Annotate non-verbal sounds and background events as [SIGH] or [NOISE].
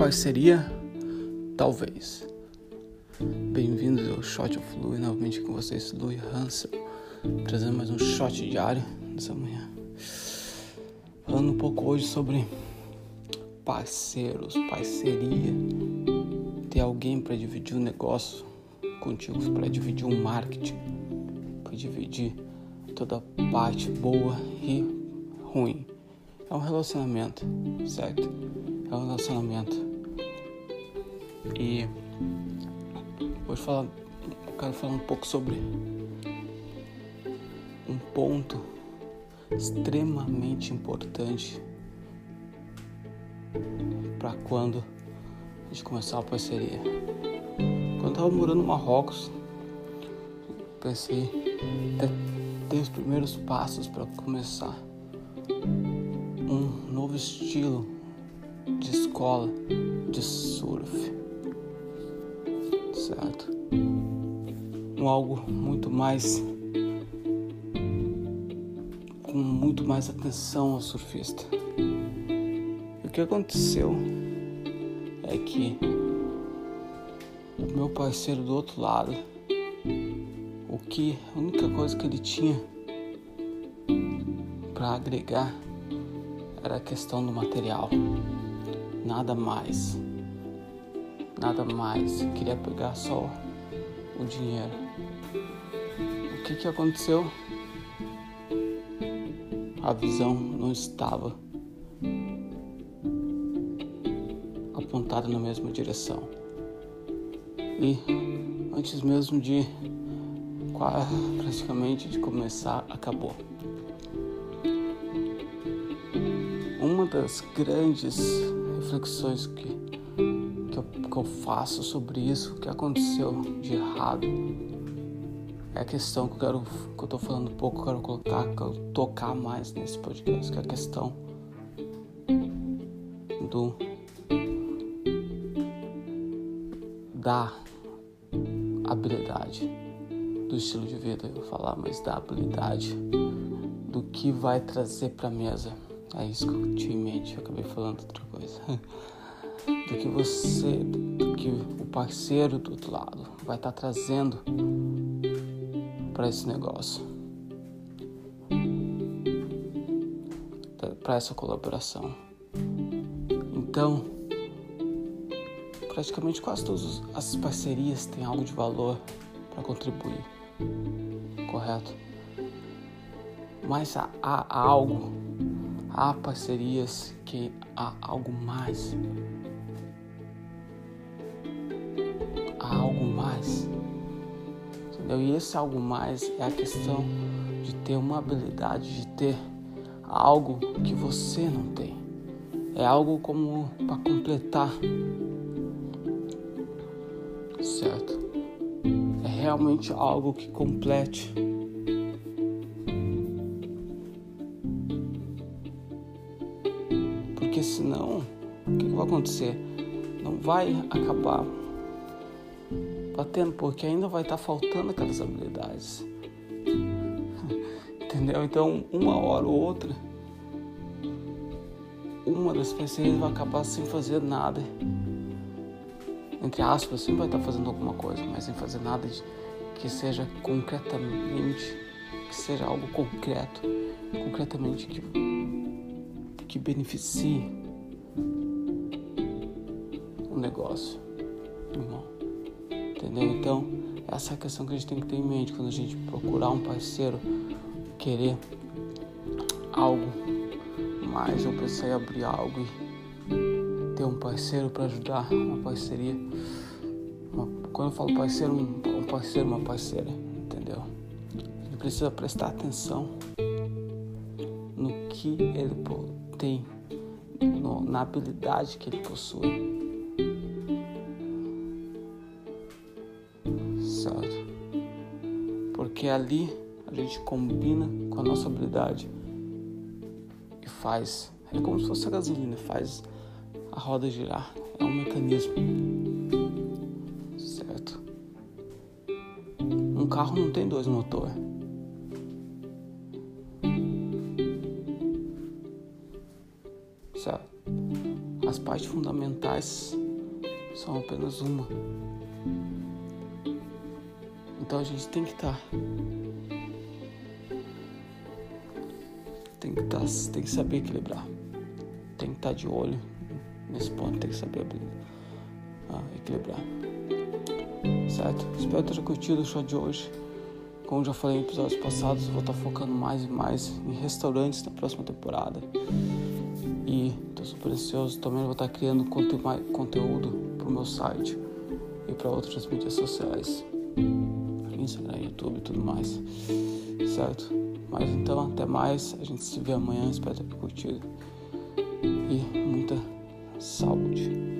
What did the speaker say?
Parceria? Talvez. Bem-vindos ao Shot of Louie, novamente com vocês, Louie Hansel, trazendo mais um shot diário nessa manhã. Falando um pouco hoje sobre parceiros, parceria, ter alguém para dividir o um negócio contigo, para dividir um marketing, para dividir toda a parte boa e ruim. É um relacionamento, certo? É um relacionamento. E hoje falar, quero falar um pouco sobre um ponto extremamente importante para quando a gente começar a parceria. Quando eu tava morando no Marrocos, pensei até ter os primeiros passos para começar um novo estilo de escola de surf, Um algo muito mais com muito mais atenção ao surfista. E o que aconteceu é que o meu parceiro do outro lado, o que a única coisa que ele tinha para agregar era a questão do material. Nada mais. Nada mais. Queria pegar só o dinheiro. O que que aconteceu? A visão não estava apontada na mesma direção. E antes mesmo de praticamente de começar, acabou. Uma das grandes reflexões que, que, eu, faço sobre isso, que aconteceu de errado, é a questão que eu quero, que eu tô falando um pouco, quero colocar, que eu tocar mais nesse podcast, que é a questão do da habilidade do estilo de vida, eu vou falar, mas da habilidade do que vai trazer para mesa é isso que eu tinha em mente, eu acabei falando outra coisa. [LAUGHS] Do que você, do que o parceiro do outro lado vai estar tá trazendo para esse negócio. Para essa colaboração. Então, praticamente quase todas as parcerias têm algo de valor para contribuir. Correto? Mas há, há algo há parcerias que há algo mais. Mais. Entendeu? E esse algo mais é a questão de ter uma habilidade, de ter algo que você não tem. É algo como para completar. Certo? É realmente algo que complete porque senão, o que, que vai acontecer? Não vai acabar batendo, porque ainda vai estar tá faltando aquelas habilidades. [LAUGHS] Entendeu? Então, uma hora ou outra, uma das pessoas vai acabar sem fazer nada. Entre aspas, sempre vai estar tá fazendo alguma coisa, mas sem fazer nada de, que seja concretamente, que seja algo concreto, concretamente que que beneficie o negócio, irmão. Entendeu? Então, essa é a questão que a gente tem que ter em mente quando a gente procurar um parceiro, querer algo mais, ou pensar em abrir algo e ter um parceiro para ajudar, uma parceria. Uma, quando eu falo parceiro, um, um parceiro, uma parceira, entendeu? Gente precisa prestar atenção no que ele tem no, na habilidade que ele possui. Porque ali a gente combina com a nossa habilidade e faz. É como se fosse a gasolina, faz a roda girar. É um mecanismo. Certo? Um carro não tem dois motores. as partes fundamentais são apenas uma. Então a gente tem que estar. Tá, tem que, tá, tem que saber equilibrar. Tem que estar tá de olho nesse ponto, tem que saber ah, equilibrar. Certo? Espero ter curtido o show de hoje. Como já falei em episódios passados, vou estar focando mais e mais em restaurantes na próxima temporada. E estou super ansioso. Também vou estar criando conteúdo para o meu site e para outras mídias sociais. Instagram, YouTube e tudo mais. Certo? Mas então, até mais. A gente se vê amanhã. Espero ter curtido. E muita saúde.